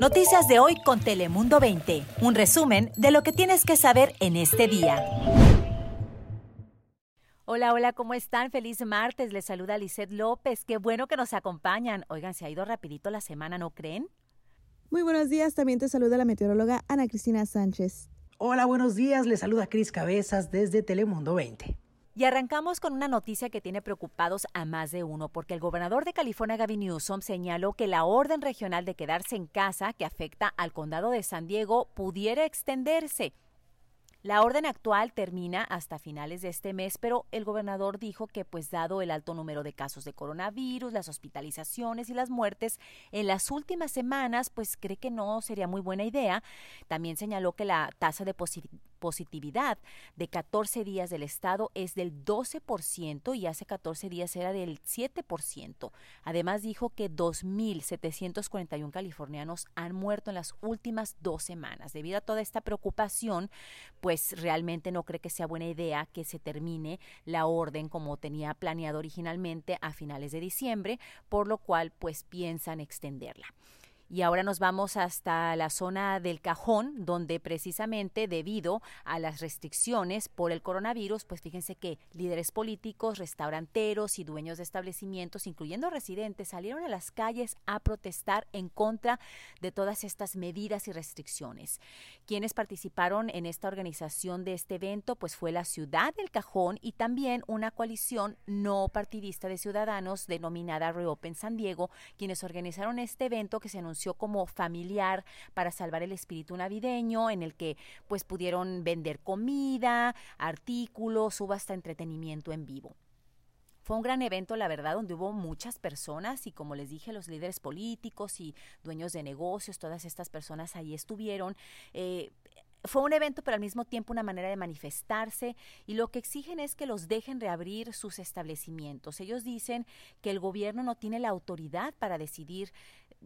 Noticias de hoy con Telemundo 20. Un resumen de lo que tienes que saber en este día. Hola, hola, ¿cómo están? Feliz martes. Les saluda Lisette López. Qué bueno que nos acompañan. Oigan, se ha ido rapidito la semana, ¿no creen? Muy buenos días. También te saluda la meteoróloga Ana Cristina Sánchez. Hola, buenos días. Les saluda Cris Cabezas desde Telemundo 20. Y arrancamos con una noticia que tiene preocupados a más de uno, porque el gobernador de California, Gavin Newsom, señaló que la orden regional de quedarse en casa que afecta al condado de San Diego pudiera extenderse. La orden actual termina hasta finales de este mes, pero el gobernador dijo que, pues dado el alto número de casos de coronavirus, las hospitalizaciones y las muertes en las últimas semanas, pues cree que no sería muy buena idea. También señaló que la tasa de positividad de 14 días del estado es del 12% y hace 14 días era del 7%. Además dijo que 2.741 californianos han muerto en las últimas dos semanas. Debido a toda esta preocupación, pues realmente no cree que sea buena idea que se termine la orden como tenía planeado originalmente a finales de diciembre, por lo cual pues piensan extenderla. Y ahora nos vamos hasta la zona del cajón, donde precisamente debido a las restricciones por el coronavirus, pues fíjense que líderes políticos, restauranteros y dueños de establecimientos, incluyendo residentes, salieron a las calles a protestar en contra de todas estas medidas y restricciones. Quienes participaron en esta organización de este evento, pues fue la ciudad del cajón y también una coalición no partidista de ciudadanos denominada Reopen San Diego, quienes organizaron este evento que se anunció como familiar para salvar el espíritu navideño, en el que pues pudieron vender comida, artículos, hubo hasta entretenimiento en vivo. Fue un gran evento, la verdad, donde hubo muchas personas y como les dije, los líderes políticos y dueños de negocios, todas estas personas ahí estuvieron. Eh, fue un evento, pero al mismo tiempo una manera de manifestarse y lo que exigen es que los dejen reabrir sus establecimientos. Ellos dicen que el gobierno no tiene la autoridad para decidir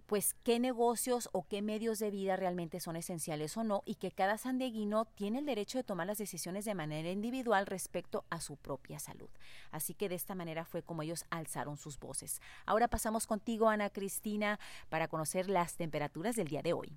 pues qué negocios o qué medios de vida realmente son esenciales o no y que cada sandeguino tiene el derecho de tomar las decisiones de manera individual respecto a su propia salud. Así que de esta manera fue como ellos alzaron sus voces. Ahora pasamos contigo, Ana Cristina, para conocer las temperaturas del día de hoy.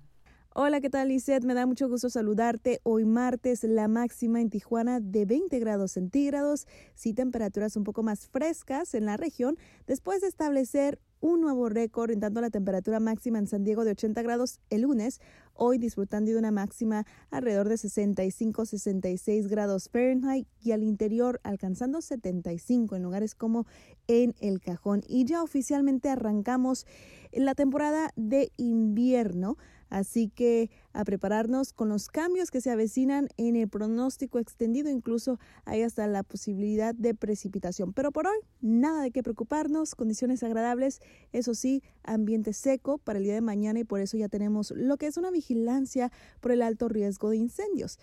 Hola, ¿qué tal, Lisette? Me da mucho gusto saludarte. Hoy martes, la máxima en Tijuana de 20 grados centígrados, sí temperaturas un poco más frescas en la región, después de establecer un nuevo récord, en tanto la temperatura máxima en San Diego de 80 grados el lunes, hoy disfrutando de una máxima alrededor de 65-66 grados Fahrenheit y al interior alcanzando 75 en lugares como en El Cajón. Y ya oficialmente arrancamos la temporada de invierno. Así que a prepararnos con los cambios que se avecinan en el pronóstico extendido, incluso hay hasta la posibilidad de precipitación. Pero por hoy, nada de qué preocuparnos, condiciones agradables, eso sí, ambiente seco para el día de mañana y por eso ya tenemos lo que es una vigilancia por el alto riesgo de incendios.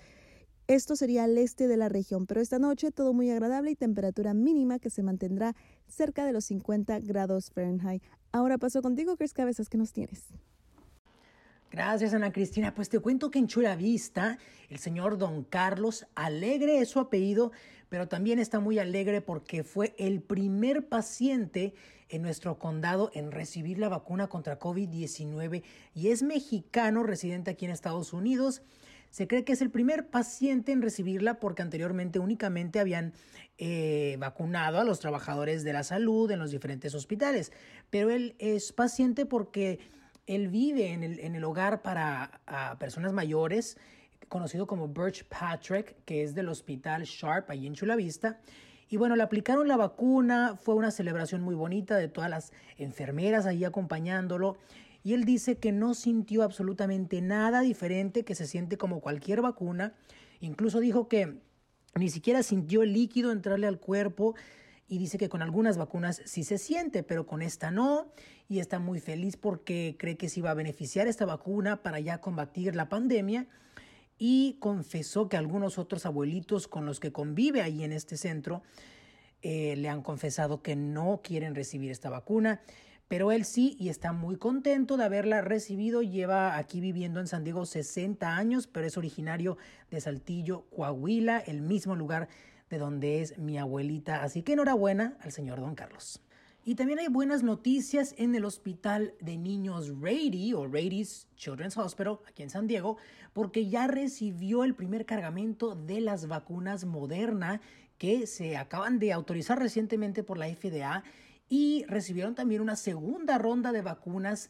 Esto sería al este de la región, pero esta noche todo muy agradable y temperatura mínima que se mantendrá cerca de los 50 grados Fahrenheit. Ahora paso contigo, Chris Cabezas, ¿qué nos tienes? Gracias, Ana Cristina. Pues te cuento que en Chula Vista, el señor Don Carlos, alegre es su apellido, pero también está muy alegre porque fue el primer paciente en nuestro condado en recibir la vacuna contra COVID-19 y es mexicano residente aquí en Estados Unidos. Se cree que es el primer paciente en recibirla porque anteriormente únicamente habían eh, vacunado a los trabajadores de la salud en los diferentes hospitales, pero él es paciente porque él vive en el, en el hogar para personas mayores, conocido como Birch Patrick, que es del hospital Sharp, ahí en Chula Vista. Y bueno, le aplicaron la vacuna, fue una celebración muy bonita de todas las enfermeras ahí acompañándolo. Y él dice que no sintió absolutamente nada diferente, que se siente como cualquier vacuna. Incluso dijo que ni siquiera sintió el líquido entrarle al cuerpo, y dice que con algunas vacunas sí se siente, pero con esta no, y está muy feliz porque cree que sí va a beneficiar esta vacuna para ya combatir la pandemia y confesó que algunos otros abuelitos con los que convive ahí en este centro eh, le han confesado que no quieren recibir esta vacuna, pero él sí y está muy contento de haberla recibido. Lleva aquí viviendo en San Diego 60 años, pero es originario de Saltillo, Coahuila, el mismo lugar de donde es mi abuelita. Así que enhorabuena al señor don Carlos. Y también hay buenas noticias en el Hospital de Niños Rady o Rady's Children's Hospital aquí en San Diego, porque ya recibió el primer cargamento de las vacunas Moderna que se acaban de autorizar recientemente por la FDA y recibieron también una segunda ronda de vacunas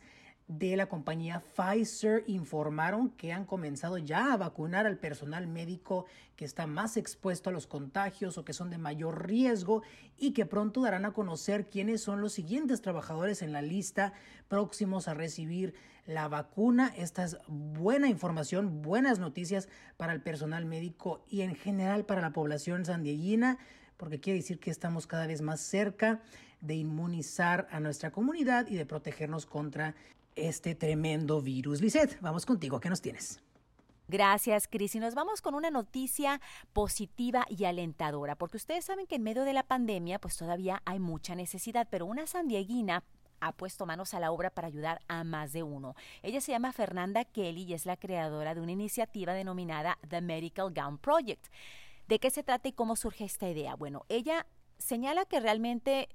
de la compañía Pfizer informaron que han comenzado ya a vacunar al personal médico que está más expuesto a los contagios o que son de mayor riesgo y que pronto darán a conocer quiénes son los siguientes trabajadores en la lista próximos a recibir la vacuna. Esta es buena información, buenas noticias para el personal médico y en general para la población sandieguina porque quiere decir que estamos cada vez más cerca de inmunizar a nuestra comunidad y de protegernos contra este tremendo virus. Lisette, vamos contigo, ¿qué nos tienes? Gracias, Cris. Y nos vamos con una noticia positiva y alentadora, porque ustedes saben que en medio de la pandemia, pues todavía hay mucha necesidad, pero una sandieguina ha puesto manos a la obra para ayudar a más de uno. Ella se llama Fernanda Kelly y es la creadora de una iniciativa denominada The Medical Gown Project. ¿De qué se trata y cómo surge esta idea? Bueno, ella señala que realmente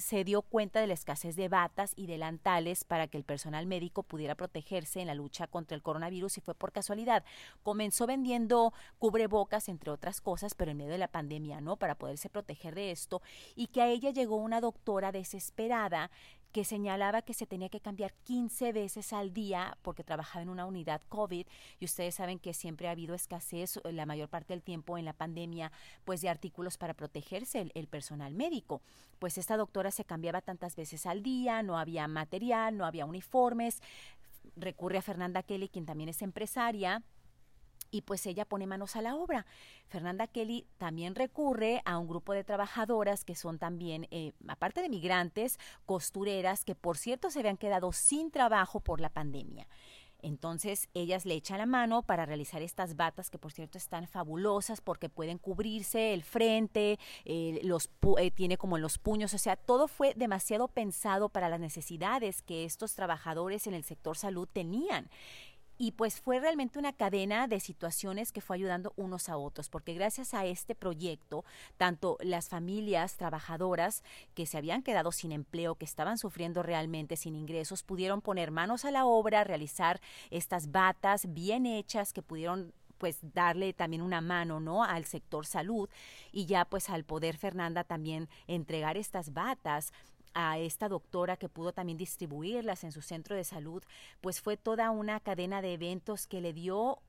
se dio cuenta de la escasez de batas y delantales para que el personal médico pudiera protegerse en la lucha contra el coronavirus y fue por casualidad. Comenzó vendiendo cubrebocas, entre otras cosas, pero en medio de la pandemia, ¿no? Para poderse proteger de esto y que a ella llegó una doctora desesperada que señalaba que se tenía que cambiar 15 veces al día porque trabajaba en una unidad COVID y ustedes saben que siempre ha habido escasez eh, la mayor parte del tiempo en la pandemia pues de artículos para protegerse el, el personal médico. Pues esta doctora se cambiaba tantas veces al día, no había material, no había uniformes. Recurre a Fernanda Kelly, quien también es empresaria, y pues ella pone manos a la obra. Fernanda Kelly también recurre a un grupo de trabajadoras que son también, eh, aparte de migrantes, costureras, que por cierto se habían quedado sin trabajo por la pandemia. Entonces ellas le echan la mano para realizar estas batas que por cierto están fabulosas porque pueden cubrirse el frente, eh, los eh, tiene como los puños, o sea, todo fue demasiado pensado para las necesidades que estos trabajadores en el sector salud tenían y pues fue realmente una cadena de situaciones que fue ayudando unos a otros, porque gracias a este proyecto, tanto las familias trabajadoras que se habían quedado sin empleo, que estaban sufriendo realmente sin ingresos, pudieron poner manos a la obra, realizar estas batas bien hechas que pudieron pues darle también una mano, ¿no? al sector salud y ya pues al poder Fernanda también entregar estas batas a esta doctora que pudo también distribuirlas en su centro de salud, pues fue toda una cadena de eventos que le dio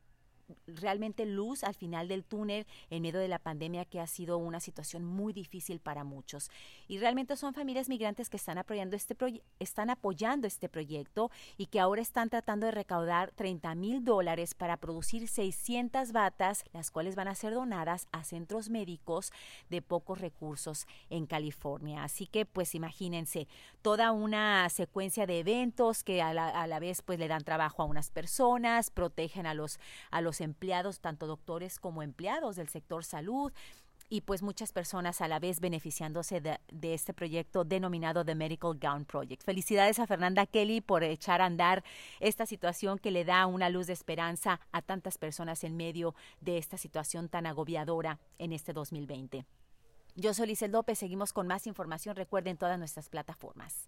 realmente luz al final del túnel en medio de la pandemia que ha sido una situación muy difícil para muchos. Y realmente son familias migrantes que están apoyando este, están apoyando este proyecto y que ahora están tratando de recaudar 30 mil dólares para producir 600 batas, las cuales van a ser donadas a centros médicos de pocos recursos en California. Así que pues imagínense toda una secuencia de eventos que a la, a la vez pues le dan trabajo a unas personas, protegen a los, a los empleados, tanto doctores como empleados del sector salud y pues muchas personas a la vez beneficiándose de, este proyecto denominado The Medical Gown Project. Felicidades a Fernanda Kelly por echar a andar esta situación que le da una luz de esperanza a tantas personas en medio de esta situación tan agobiadora en este 2020. Yo soy Lizel López, seguimos con más información, recuerden todas nuestras plataformas.